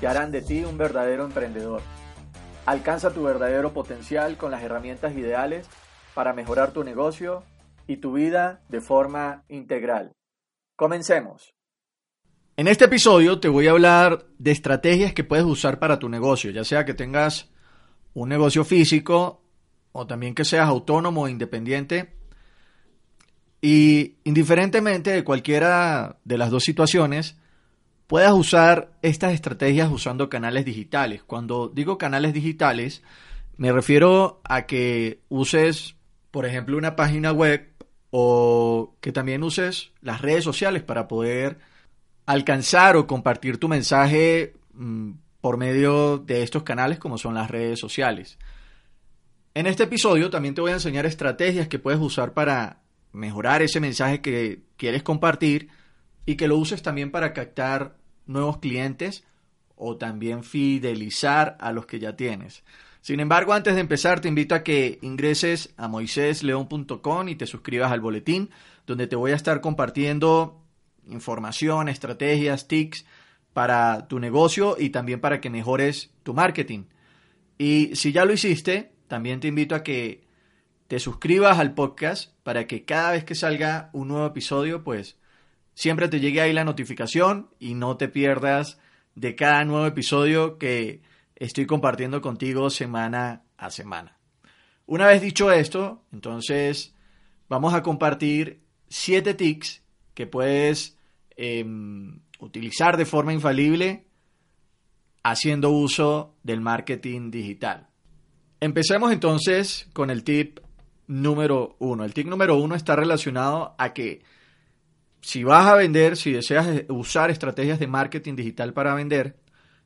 que harán de ti un verdadero emprendedor. Alcanza tu verdadero potencial con las herramientas ideales para mejorar tu negocio y tu vida de forma integral. Comencemos. En este episodio te voy a hablar de estrategias que puedes usar para tu negocio, ya sea que tengas un negocio físico o también que seas autónomo o independiente. Y indiferentemente de cualquiera de las dos situaciones, puedas usar estas estrategias usando canales digitales. Cuando digo canales digitales, me refiero a que uses, por ejemplo, una página web o que también uses las redes sociales para poder alcanzar o compartir tu mensaje mm, por medio de estos canales como son las redes sociales. En este episodio también te voy a enseñar estrategias que puedes usar para mejorar ese mensaje que quieres compartir y que lo uses también para captar nuevos clientes o también fidelizar a los que ya tienes. Sin embargo, antes de empezar, te invito a que ingreses a moisésleón.com y te suscribas al boletín, donde te voy a estar compartiendo información, estrategias, tics para tu negocio y también para que mejores tu marketing. Y si ya lo hiciste, también te invito a que te suscribas al podcast para que cada vez que salga un nuevo episodio, pues siempre te llegue ahí la notificación y no te pierdas de cada nuevo episodio que estoy compartiendo contigo semana a semana. Una vez dicho esto, entonces vamos a compartir siete tics que puedes em, utilizar de forma infalible haciendo uso del marketing digital. Empecemos entonces con el tip número uno. El tip número uno está relacionado a que si vas a vender, si deseas usar estrategias de marketing digital para vender,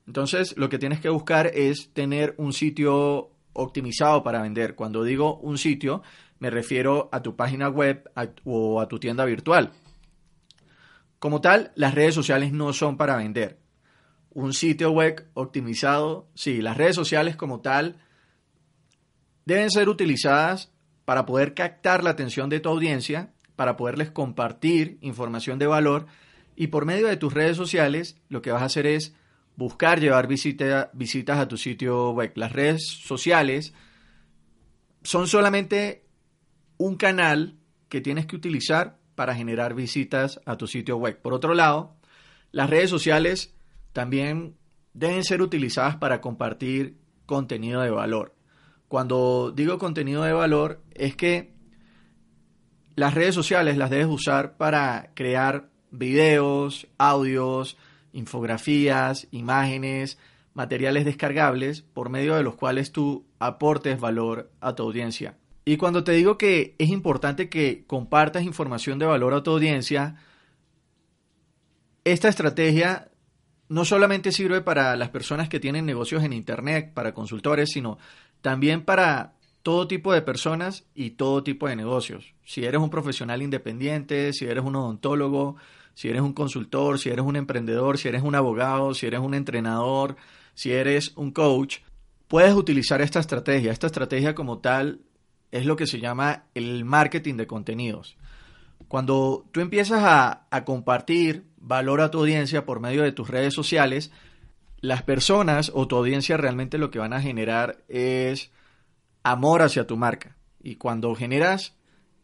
entonces lo que tienes que buscar es tener un sitio optimizado para vender. Cuando digo un sitio, me refiero a tu página web o a tu tienda virtual. Como tal, las redes sociales no son para vender. Un sitio web optimizado, sí, las redes sociales como tal deben ser utilizadas para poder captar la atención de tu audiencia para poderles compartir información de valor y por medio de tus redes sociales lo que vas a hacer es buscar llevar visitas a tu sitio web. Las redes sociales son solamente un canal que tienes que utilizar para generar visitas a tu sitio web. Por otro lado, las redes sociales también deben ser utilizadas para compartir contenido de valor. Cuando digo contenido de valor es que las redes sociales las debes usar para crear videos, audios, infografías, imágenes, materiales descargables por medio de los cuales tú aportes valor a tu audiencia. Y cuando te digo que es importante que compartas información de valor a tu audiencia, esta estrategia no solamente sirve para las personas que tienen negocios en Internet, para consultores, sino también para todo tipo de personas y todo tipo de negocios. Si eres un profesional independiente, si eres un odontólogo, si eres un consultor, si eres un emprendedor, si eres un abogado, si eres un entrenador, si eres un coach, puedes utilizar esta estrategia. Esta estrategia como tal es lo que se llama el marketing de contenidos. Cuando tú empiezas a, a compartir valor a tu audiencia por medio de tus redes sociales, las personas o tu audiencia realmente lo que van a generar es amor hacia tu marca. Y cuando generas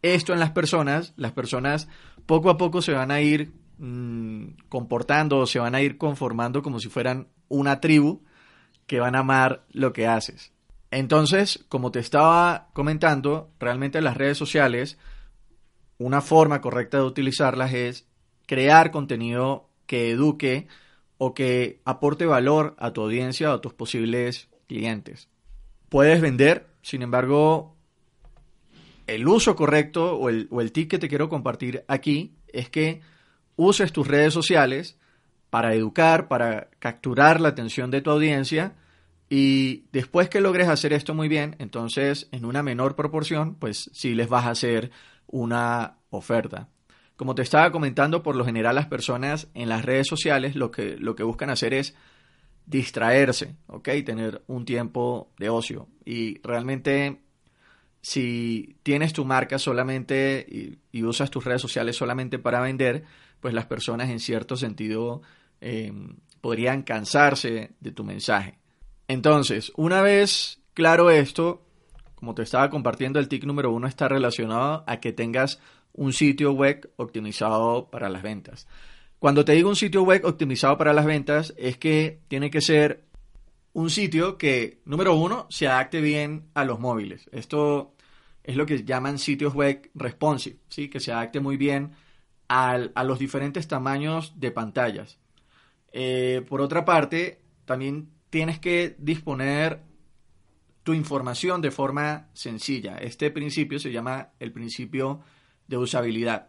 esto en las personas, las personas poco a poco se van a ir mm, comportando, se van a ir conformando como si fueran una tribu que van a amar lo que haces. Entonces, como te estaba comentando, realmente las redes sociales, una forma correcta de utilizarlas es crear contenido que eduque o que aporte valor a tu audiencia o a tus posibles clientes. Puedes vender, sin embargo, el uso correcto o el, o tip que te quiero compartir aquí es que uses tus redes sociales para educar, para capturar la atención de tu audiencia y después que logres hacer esto muy bien, entonces en una menor proporción, pues sí les vas a hacer una oferta. Como te estaba comentando, por lo general las personas en las redes sociales lo que, lo que buscan hacer es distraerse, ¿ok? Tener un tiempo de ocio. Y realmente si tienes tu marca solamente y, usas tus redes sociales solamente para vender, pues las personas en cierto sentido em, podrían cansarse de tu mensaje. Entonces, una vez claro esto, como te estaba compartiendo, el TIC número uno está relacionado a que tengas un sitio web optimizado para las ventas. Cuando te digo un sitio web optimizado para las ventas, es que tiene que ser un sitio que, número uno, se adapte bien a los móviles. Esto es lo que llaman sitios web responsive, ¿sí? que se adapte muy bien a los diferentes tamaños de pantallas. Eh, por otra parte, también tienes que disponer tu información de forma sencilla. Este principio se llama el principio de usabilidad.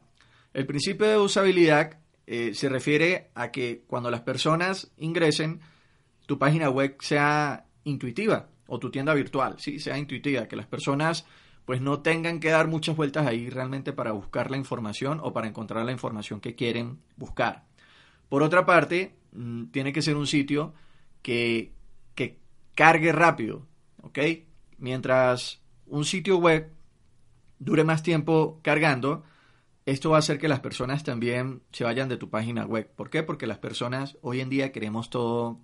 El principio de usabilidad eh, se refiere a que cuando las personas ingresen, tu página web sea intuitiva o tu tienda virtual, ¿sí? sea intuitiva, que las personas pues no tengan que dar muchas vueltas ahí realmente para buscar la información o para encontrar la información que quieren buscar. Por otra parte, mm, tiene que ser un sitio que, que cargue rápido, ¿ok? Mientras un sitio web dure más tiempo cargando, esto va a hacer que las personas también se vayan de tu página web. ¿Por qué? Porque las personas hoy en día queremos todo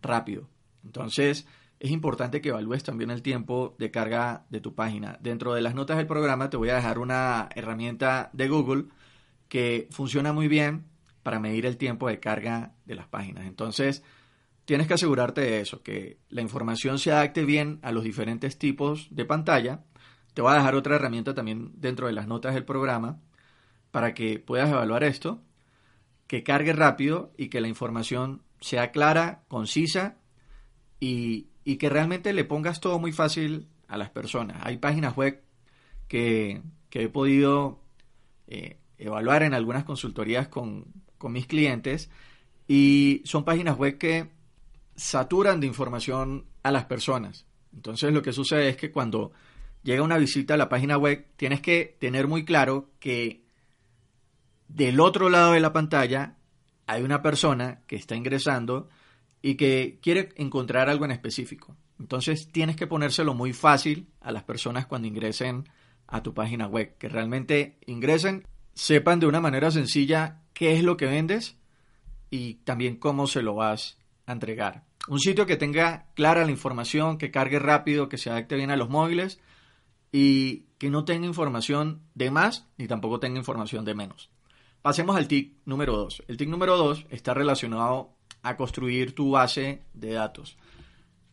rápido. Entonces, es importante que evalúes también el tiempo de carga de tu página. Dentro de las notas del programa te voy a dejar una herramienta de Google que funciona muy bien para medir el tiempo de carga de las páginas. Entonces, tienes que asegurarte de eso, que la información se adapte bien a los diferentes tipos de pantalla. Te voy a dejar otra herramienta también dentro de las notas del programa para que puedas evaluar esto, que cargue rápido y que la información sea clara, concisa y, que realmente le pongas todo muy fácil a las personas. Hay páginas web que, he podido eh, evaluar en algunas consultorías con, con mis clientes y son páginas web que saturan de información a las personas. Entonces lo que sucede es que cuando llega una visita a la página web, tienes que tener muy claro que del otro lado de la pantalla hay una persona que está ingresando y que quiere encontrar algo en específico. Entonces tienes que ponérselo muy fácil a las personas cuando ingresen a tu página web, que realmente ingresen, sepan de una manera sencilla qué es lo que vendes y también cómo se lo vas a entregar. Un sitio que tenga clara la información, que cargue rápido, que se adapte bien a los móviles y que no tenga información de más ni tampoco tenga información de menos. Pasemos al TIC número 2. El TIC número 2 está relacionado a construir tu base de datos.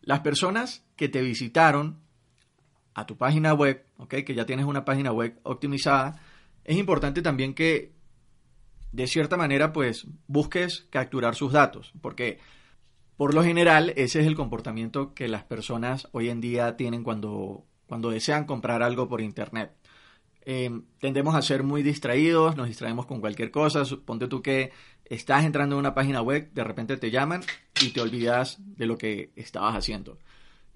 Las personas que te visitaron a tu página web, ¿okay? que ya tienes una página web optimizada, es importante también que de cierta manera pues busques capturar sus datos, porque por lo general ese es el comportamiento que las personas hoy en día tienen cuando, cuando desean comprar algo por internet. Em, tendemos a ser muy distraídos, nos distraemos con cualquier cosa. Suponte tú que estás entrando en una página web, de repente te llaman y te olvidas de lo que estabas haciendo.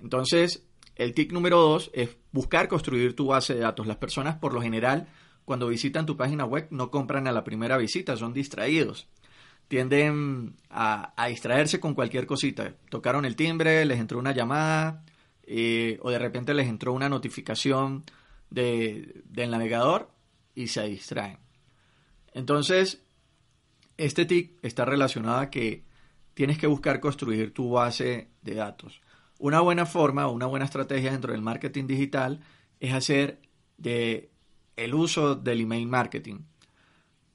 Entonces, el tip número dos es buscar construir tu base de datos. Las personas, por lo general, cuando visitan tu página web, no compran a la primera visita, son distraídos. Tienden a, distraerse con cualquier cosita. Tocaron el timbre, les entró una llamada eh, o de repente les entró una notificación del navegador y se distraen. Entonces, este TIC está relacionado a que tienes que buscar construir tu base de datos. Una buena forma o una buena estrategia dentro del marketing digital es hacer de el uso del email marketing.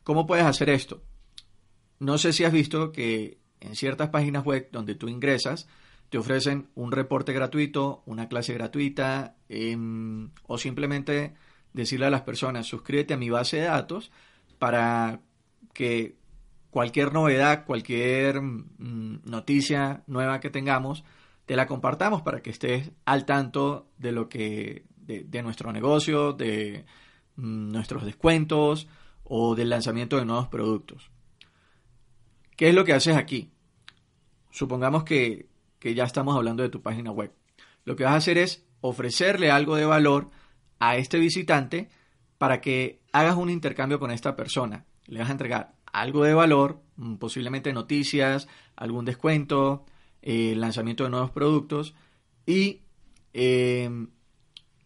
¿Cómo puedes hacer esto? No sé si has visto que en ciertas páginas web donde tú ingresas, te ofrecen un reporte gratuito, una clase gratuita, em, o simplemente decirle a las personas, suscríbete a mi base de datos para que cualquier novedad, cualquier mm, noticia nueva que tengamos, te la compartamos para que estés al tanto de lo que, de, nuestro negocio, de mm, nuestros descuentos o del lanzamiento de nuevos productos. ¿Qué es lo que haces aquí? Supongamos que, que ya estamos hablando de tu página web. Lo que vas a hacer es ofrecerle algo de valor a este visitante para que hagas un intercambio con esta persona. Le vas a entregar algo de valor, mm, posiblemente noticias, algún descuento, eh, lanzamiento de nuevos productos y em,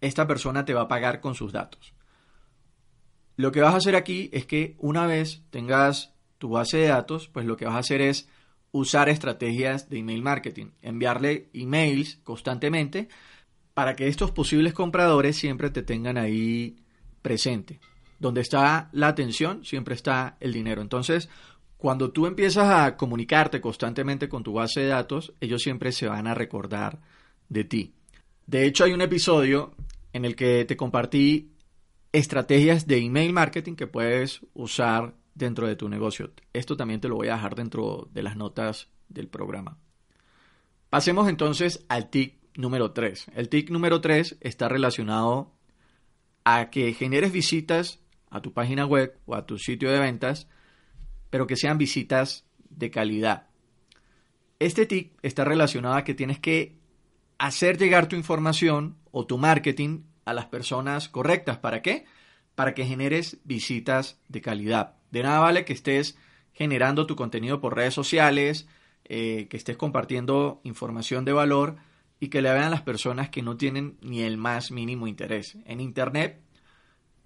esta persona te va a pagar con sus datos. Lo que vas a hacer aquí es que una vez tengas tu base de datos, pues lo que vas a hacer es usar estrategias de email marketing, enviarle emails constantemente para que estos posibles compradores siempre te tengan ahí presente. Donde está la atención, siempre está el dinero. Entonces, cuando tú empiezas a comunicarte constantemente con tu base de datos, ellos siempre se van a recordar de ti. De hecho, hay un episodio en el que te compartí estrategias de email marketing que puedes usar dentro de tu negocio. Esto también te lo voy a dejar dentro de las notas del programa. Pasemos entonces al TIC número 3. El TIC número 3 está relacionado a que generes visitas a tu página web o a tu sitio de ventas, pero que sean visitas de calidad. Este TIC está relacionado a que tienes que hacer llegar tu información o tu marketing a las personas correctas. ¿Para qué? Para que generes visitas de calidad. De nada vale que estés generando tu contenido por redes sociales, eh, que estés compartiendo información de valor, y que le vean las personas que no tienen ni el más mínimo interés. En Internet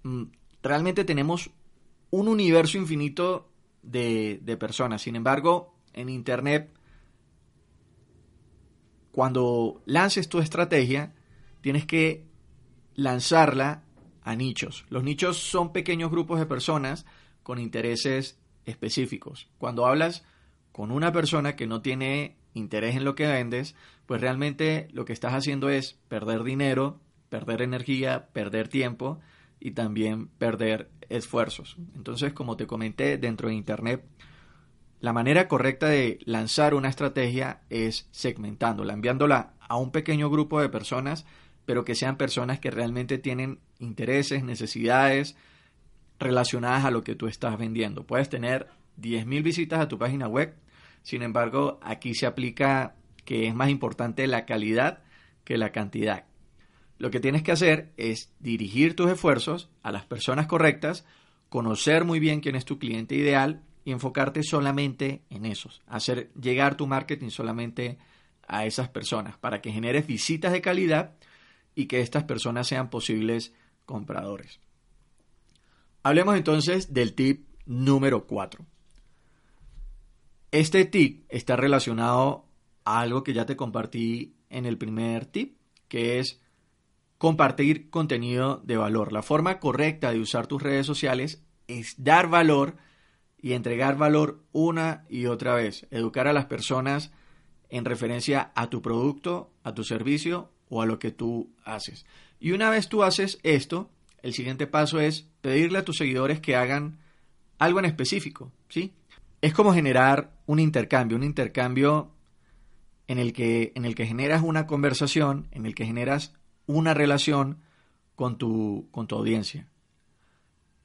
mm, realmente tenemos un universo infinito de personas. Sin embargo, en Internet, cuando lances tu estrategia, tienes que lanzarla a nichos. Los nichos son pequeños grupos de personas con intereses específicos. Cuando hablas con una persona que no tiene interés en lo que vendes, pues realmente lo que estás haciendo es perder dinero, perder energía, perder tiempo y también perder esfuerzos. Entonces, como te comenté, dentro de Internet, la manera correcta de lanzar una estrategia es segmentándola, enviándola a un pequeño grupo de personas, pero que sean personas que realmente tienen intereses, necesidades relacionadas a lo que tú estás vendiendo. Puedes tener 10.000 visitas a tu página web, sin embargo, aquí se aplica que es más importante la calidad que la cantidad. Lo que tienes que hacer es dirigir tus esfuerzos a las personas correctas, conocer muy bien quién es tu cliente ideal y enfocarte solamente en esos, hacer llegar tu marketing solamente a esas personas para que generes visitas de calidad y que estas personas sean posibles compradores. Hablemos entonces del tip número 4. Este tip está relacionado a algo que ya te compartí en el primer tip, que es compartir contenido de valor. La forma correcta de usar tus redes sociales es dar valor y entregar valor una y otra vez. Educar a las personas en referencia a tu producto, a tu servicio o a lo que tú haces. Y una vez tú haces esto, el siguiente paso es pedirle a tus seguidores que hagan algo en específico, ¿sí? es como generar un intercambio, un intercambio en el que, en el que generas una conversación, en el que generas una relación con tu, con tu audiencia.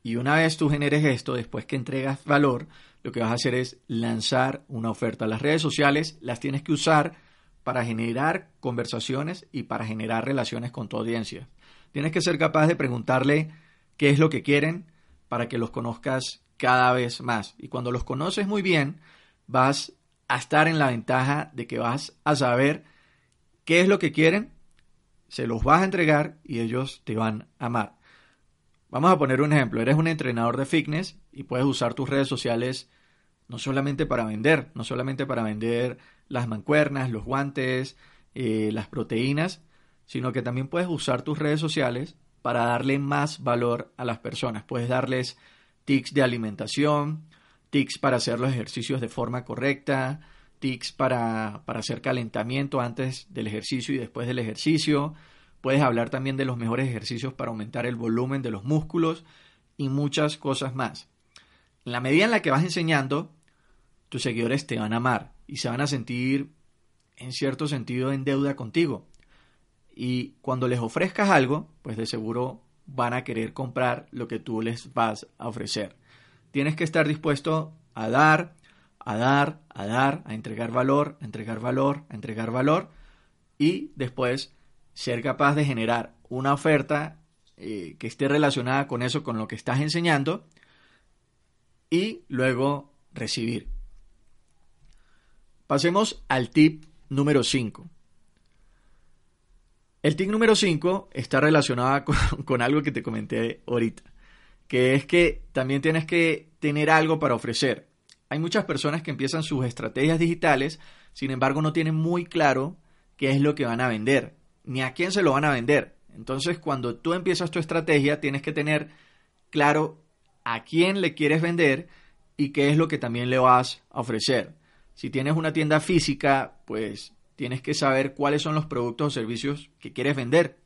Y una vez tú generes esto, después que entregas valor, lo que vas a hacer es lanzar una oferta. Las redes sociales las tienes que usar para generar conversaciones y para generar relaciones con tu audiencia. Tienes que ser capaz de preguntarle qué es lo que quieren para que los conozcas cada vez más. Y cuando los conoces muy bien, vas a estar en la ventaja de que vas a saber qué es lo que quieren, se los vas a entregar y ellos te van a amar. Vamos a poner un ejemplo. Eres un entrenador de fitness y puedes usar tus redes sociales no solamente para vender, no solamente para vender las mancuernas, los guantes, eh, las proteínas, sino que también puedes usar tus redes sociales para darle más valor a las personas. Puedes darles tics de alimentación, tics para hacer los ejercicios de forma correcta, tics para, para hacer calentamiento antes del ejercicio y después del ejercicio. Puedes hablar también de los mejores ejercicios para aumentar el volumen de los músculos y muchas cosas más. En la medida en la que vas enseñando, tus seguidores te van a amar y se van a sentir en cierto sentido en deuda contigo. Y cuando les ofrezcas algo, pues de seguro van a querer comprar lo que tú les vas a ofrecer. Tienes que estar dispuesto a dar, a dar, a dar, a entregar valor, a entregar valor, a entregar valor y después ser capaz de generar una oferta eh, que esté relacionada con eso, con lo que estás enseñando y luego recibir. Pasemos al tip número 5. El tip número 5 está relacionado con, con, algo que te comenté ahorita, que es que también tienes que tener algo para ofrecer. Hay muchas personas que empiezan sus estrategias digitales, sin embargo no tienen muy claro qué es lo que van a vender, ni a quién se lo van a vender. Entonces cuando tú empiezas tu estrategia tienes que tener claro a quién le quieres vender y qué es lo que también le vas a ofrecer. Si tienes una tienda física, pues tienes que saber cuáles son los productos o servicios que quieres vender.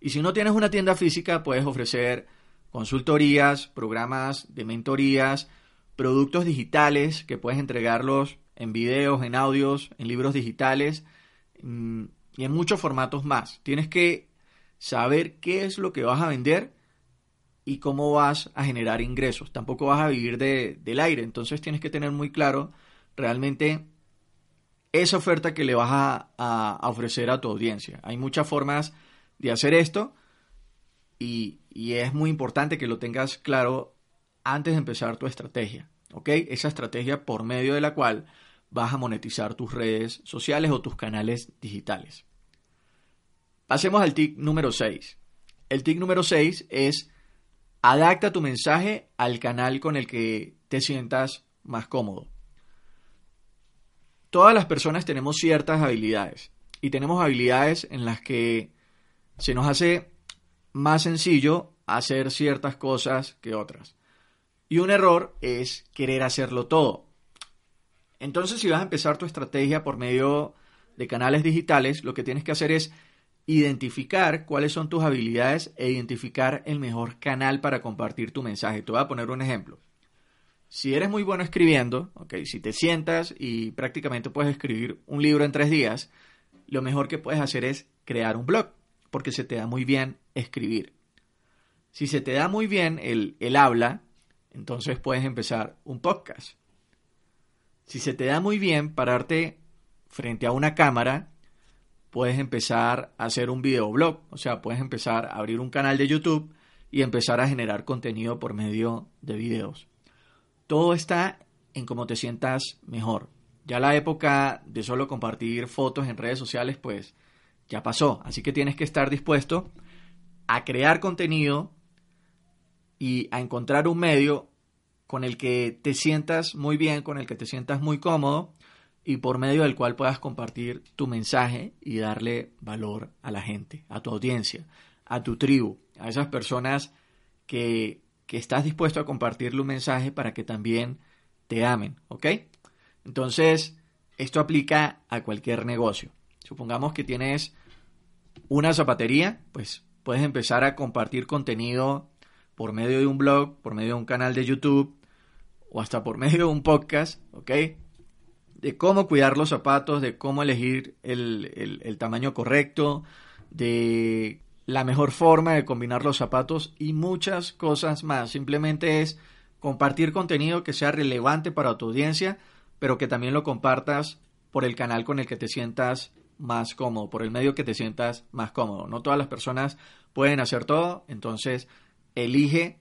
Y si no tienes una tienda física, puedes ofrecer consultorías, programas de mentorías, productos digitales que puedes entregarlos en videos, en audios, en libros digitales mm, y en muchos formatos más. Tienes que saber qué es lo que vas a vender y cómo vas a generar ingresos. Tampoco vas a vivir del aire, entonces tienes que tener muy claro realmente esa oferta que le vas a, ofrecer a tu audiencia. Hay muchas formas de hacer esto y, es muy importante que lo tengas claro antes de empezar tu estrategia. ¿Ok? Esa estrategia por medio de la cual vas a monetizar tus redes sociales o tus canales digitales. Pasemos al TIC número 6. El TIC número 6 es adapta tu mensaje al canal con el que te sientas más cómodo. Todas las personas tenemos ciertas habilidades y tenemos habilidades en las que se nos hace más sencillo hacer ciertas cosas que otras. Y un error es querer hacerlo todo. Entonces, si vas a empezar tu estrategia por medio de canales digitales, lo que tienes que hacer es identificar cuáles son tus habilidades e identificar el mejor canal para compartir tu mensaje. Te voy a poner un ejemplo. Si eres muy bueno escribiendo, okay, si te sientas y prácticamente puedes escribir un libro en tres días, lo mejor que puedes hacer es crear un blog, porque se te da muy bien escribir. Si se te da muy bien el, el habla, entonces puedes empezar un podcast. Si se te da muy bien pararte frente a una cámara, puedes empezar a hacer un videoblog, o sea, puedes empezar a abrir un canal de YouTube y empezar a generar contenido por medio de videos. Todo está en cómo te sientas mejor. Ya la época de solo compartir fotos en redes sociales, pues ya pasó. Así que tienes que estar dispuesto a crear contenido y a encontrar un medio con el que te sientas muy bien, con el que te sientas muy cómodo y por medio del cual puedas compartir tu mensaje y darle valor a la gente, a tu audiencia, a tu tribu, a esas personas que, que estás dispuesto a compartirle un mensaje para que también te amen, ¿ok? Entonces, esto aplica a cualquier negocio. Supongamos que tienes una zapatería, pues puedes empezar a compartir contenido por medio de un blog, por medio de un canal de YouTube o hasta por medio de un podcast, ¿ok? De cómo cuidar los zapatos, de cómo elegir el, tamaño correcto, de la mejor forma de combinar los zapatos y muchas cosas más. Simplemente es compartir contenido que sea relevante para tu audiencia, pero que también lo compartas por el canal con el que te sientas más cómodo, por el medio que te sientas más cómodo. No todas las personas pueden hacer todo, entonces elige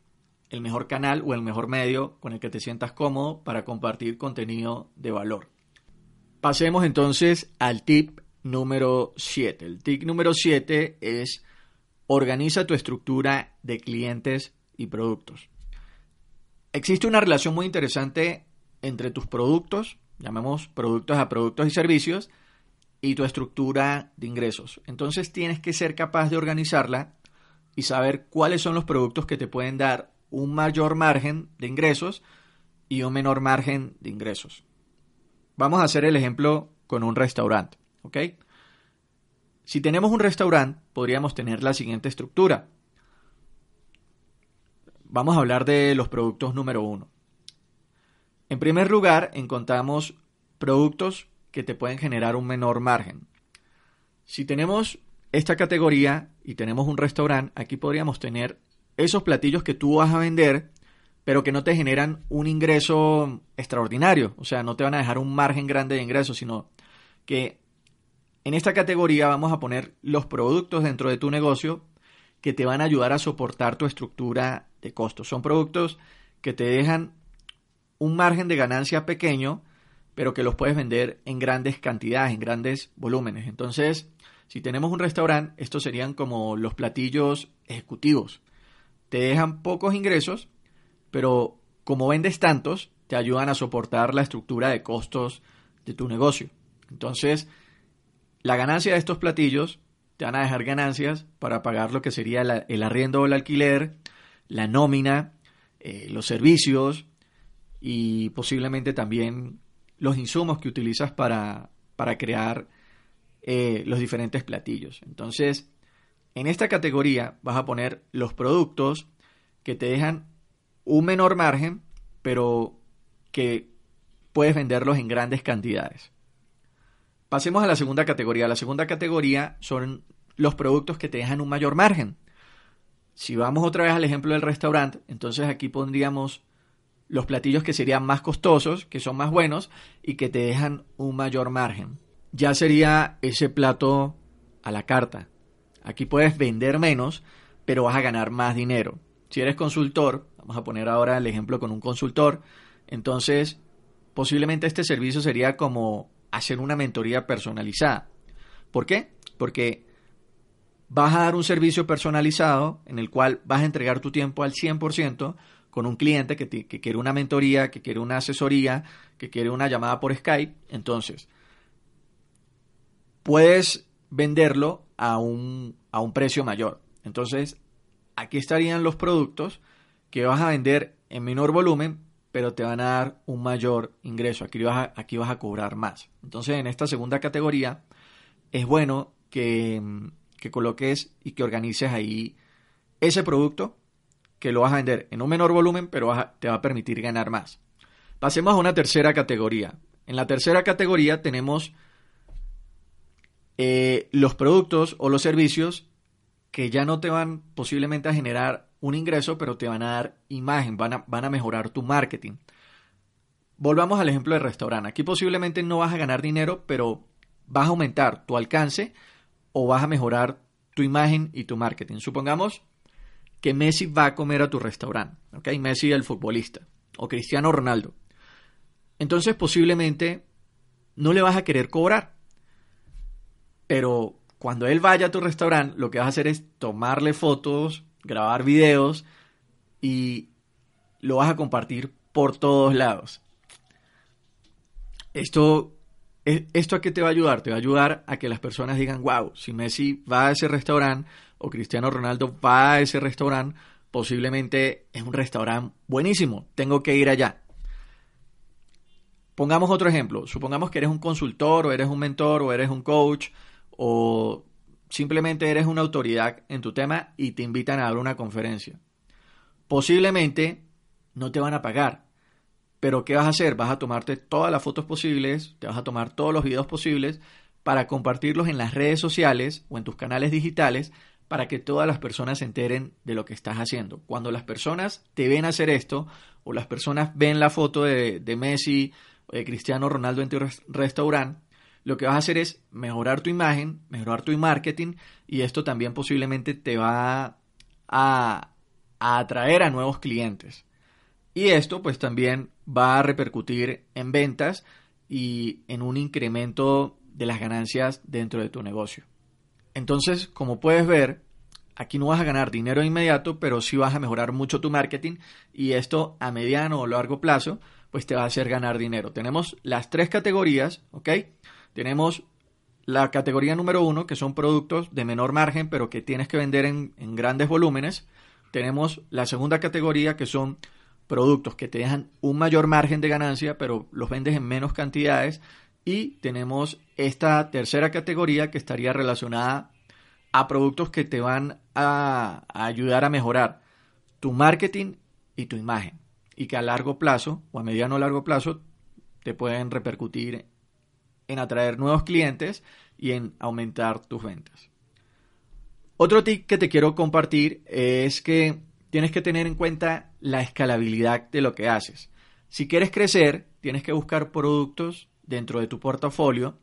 el mejor canal o el mejor medio con el que te sientas cómodo para compartir contenido de valor. Pasemos entonces al tip número 7. El tip número 7 es organiza tu estructura de clientes y productos. Existe una relación muy interesante entre tus productos, llamemos productos a productos y servicios, y tu estructura de ingresos. Entonces tienes que ser capaz de organizarla y saber cuáles son los productos que te pueden dar un mayor margen de ingresos y un menor margen de ingresos. vamos a hacer el ejemplo con un restaurante, ¿ok? Si tenemos un restaurante, podríamos tener la siguiente estructura. Vamos a hablar de los productos número uno. En primer lugar, encontramos productos que te pueden generar un menor margen. Si tenemos esta categoría y tenemos un restaurante, aquí podríamos tener esos platillos que tú vas a vender, pero que no te generan un ingreso extraordinario. O sea, no te van a dejar un margen grande de ingresos, sino que en esta categoría vamos a poner los productos dentro de tu negocio que te van a ayudar a soportar tu estructura de costos. Son productos que te dejan un margen de ganancia pequeño, pero que los puedes vender en grandes cantidades, en grandes volúmenes. Entonces, si tenemos un restaurante, estos serían como los platillos ejecutivos. Te dejan pocos ingresos, pero como vendes tantos, te ayudan a soportar la estructura de costos de tu negocio. Entonces, la ganancia de estos platillos te van a dejar ganancias para pagar lo que sería el arriendo o el alquiler, la nómina, eh, los servicios y posiblemente también los insumos que utilizas para, para crear eh, los diferentes platillos. Entonces, en esta categoría vas a poner los productos que te dejan un menor margen, pero que puedes venderlos en grandes cantidades. Pasemos a la segunda categoría. La segunda categoría son los productos que te dejan un mayor margen. Si vamos otra vez al ejemplo del restaurante, entonces aquí pondríamos los platillos que serían más costosos, que son más buenos y que te dejan un mayor margen. Ya sería ese plato a la carta. Aquí puedes vender menos, pero vas a ganar más dinero. Si eres consultor, vamos a poner ahora el ejemplo con un consultor, entonces posiblemente este servicio sería como hacer una mentoría personalizada. ¿Por qué? Porque vas a dar un servicio personalizado en el cual vas a entregar tu tiempo al 100% con un cliente que, que, quiere una mentoría, que quiere una asesoría, que quiere una llamada por Skype. Entonces, puedes venderlo a un, a un precio mayor. Entonces, aquí estarían los productos que vas a vender en menor volumen, pero te van a dar un mayor ingreso. Aquí vas a, aquí vas a cobrar más. Entonces, en esta segunda categoría, es bueno que, que coloques y que organices ahí ese producto que lo vas a vender en un menor volumen, pero te va a permitir ganar más. Pasemos a una tercera categoría. En la tercera categoría tenemos eh, los productos o los servicios que ya no te van posiblemente a generar un ingreso, pero te van a dar imagen, van a, van a mejorar tu marketing. Volvamos al ejemplo del restaurante. Aquí posiblemente no vas a ganar dinero, pero vas a aumentar tu alcance o vas a mejorar tu imagen y tu marketing. Supongamos que Messi va a comer a tu restaurante, ¿ok? Messi el futbolista o Cristiano Ronaldo. Entonces posiblemente no le vas a querer cobrar. Pero cuando él vaya a tu restaurante, lo que vas a hacer es tomarle fotos, grabar videos y lo vas a compartir por todos lados. Esto, e, ¿Esto a qué te va a ayudar? Te va a ayudar a que las personas digan, wow, si Messi va a ese restaurante o Cristiano Ronaldo va a ese restaurante, posiblemente es un restaurante buenísimo, tengo que ir allá. Pongamos otro ejemplo, supongamos que eres un consultor o eres un mentor o eres un coach o simplemente eres una autoridad en tu tema y te invitan a dar una conferencia. Posiblemente no te van a pagar, pero ¿qué vas a hacer? Vas a tomarte todas las fotos posibles, te vas a tomar todos los videos posibles para compartirlos en las redes sociales o en tus canales digitales para que todas las personas se enteren de lo que estás haciendo. Cuando las personas te ven hacer esto o las personas ven la foto de, Messi o de Cristiano Ronaldo en tu restaurante, lo que vas a hacer es mejorar tu imagen, mejorar tu marketing y esto también posiblemente te va a, atraer a nuevos clientes. Y esto pues también va a repercutir en ventas y en un incremento de las ganancias dentro de tu negocio. Entonces, como puedes ver, aquí no vas a ganar dinero inmediato, pero sí vas a mejorar mucho tu marketing y esto a mediano o largo plazo pues te va a hacer ganar dinero. Tenemos las tres categorías, ¿ok? Tenemos la categoría número uno, que son productos de menor margen, pero que tienes que vender en, grandes volúmenes. Tenemos la segunda categoría, que son productos que te dejan un mayor margen de ganancia, pero los vendes en menos cantidades. Y tenemos esta tercera categoría que estaría relacionada a productos que te van a, ayudar a mejorar tu marketing y tu imagen. Y que a largo plazo o a mediano o largo plazo te pueden repercutir en atraer nuevos clientes y en aumentar tus ventas. Otro tip que te quiero compartir es que tienes que tener en cuenta la escalabilidad de lo que haces. Si quieres crecer, tienes que buscar productos dentro de tu portafolio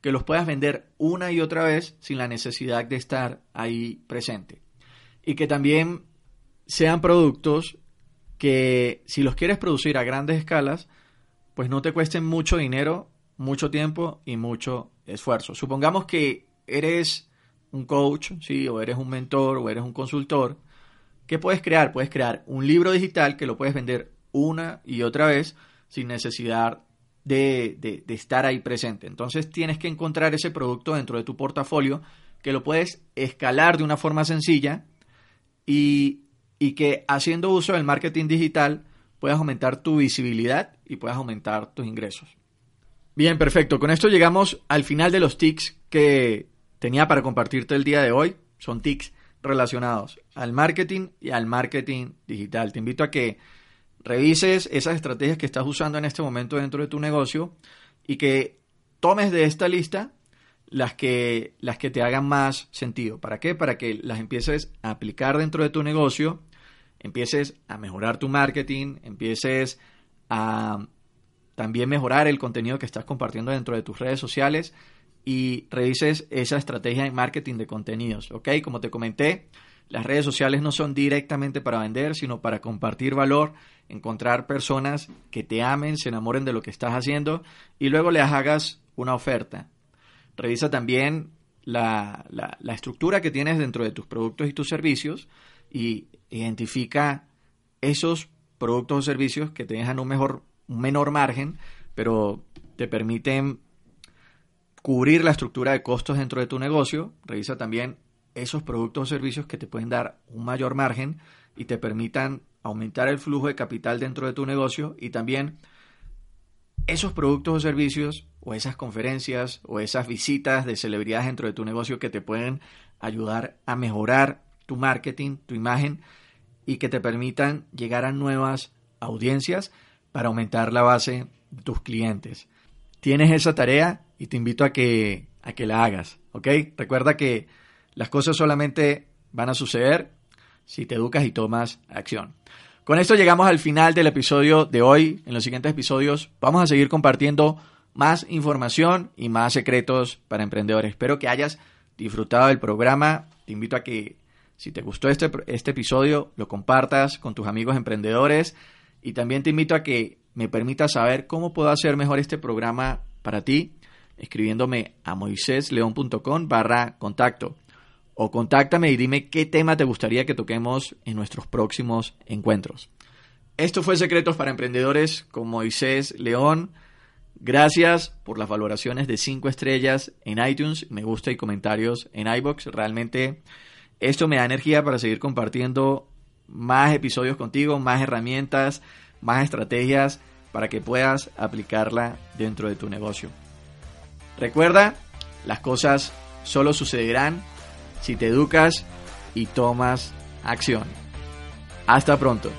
que los puedas vender una y otra vez sin la necesidad de estar ahí presente. Y que también sean productos que si los quieres producir a grandes escalas, pues no te cuesten mucho dinero, mucho tiempo y mucho esfuerzo. Supongamos que eres un coach, ¿sí? o eres un mentor o eres un consultor. ¿Qué puedes crear? Puedes crear un libro digital que lo puedes vender una y otra vez sin necesidad de, estar ahí presente. Entonces tienes que encontrar ese producto dentro de tu portafolio que lo puedes escalar de una forma sencilla y, y que haciendo uso del marketing digital puedas aumentar tu visibilidad y puedas aumentar tus ingresos. Bien, perfecto. Con esto llegamos al final de los tics que tenía para compartirte el día de hoy. Son tics relacionados al marketing y al marketing digital. Te invito a que revises esas estrategias que estás usando en este momento dentro de tu negocio y que tomes de esta lista las que, las que te hagan más sentido. ¿Para qué? Para que las empieces a aplicar dentro de tu negocio, empieces a mejorar tu marketing, empieces a también mejorar el contenido que estás compartiendo dentro de tus redes sociales y revises esa estrategia de marketing de contenidos. ¿Ok? Como te comenté, las redes sociales no son directamente para vender, sino para compartir valor, encontrar personas que te amen, se enamoren de lo que estás haciendo y luego les hagas una oferta. Revisa también la, la, estructura que tienes dentro de tus productos y tus servicios y identifica esos productos o servicios que te dejan un, mejor, un menor margen, pero te permiten cubrir la estructura de costos dentro de tu negocio. Revisa también esos productos o servicios que te pueden dar un mayor margen y te permitan aumentar el flujo de capital dentro de tu negocio y también esos productos o servicios o esas conferencias o esas visitas de celebridades dentro de tu negocio que te pueden ayudar a mejorar tu marketing, tu imagen y que te permitan llegar a nuevas audiencias para aumentar la base de tus clientes. Tienes esa tarea y te invito a que, a que la hagas, ¿ok? Recuerda que las cosas solamente van a suceder si te educas y tomas acción. Con esto llegamos al final del episodio de hoy. En los siguientes episodios vamos a seguir compartiendo más información y más secretos para emprendedores. Espero que hayas disfrutado del programa. Te invito a que si te gustó este, este episodio lo compartas con tus amigos emprendedores y también te invito a que me permitas saber cómo puedo hacer mejor este programa para ti escribiéndome a moisésleón.com barra contacto o contáctame y dime qué tema te gustaría que toquemos en nuestros próximos encuentros. Esto fue Secretos para Emprendedores con Moisés León. Gracias por las valoraciones de 5 estrellas en iTunes, me gusta y comentarios en iBox. Realmente esto me da energía para seguir compartiendo más episodios contigo, más herramientas, más estrategias para que puedas aplicarla dentro de tu negocio. Recuerda, las cosas solo sucederán si te educas y tomas acción. Hasta pronto.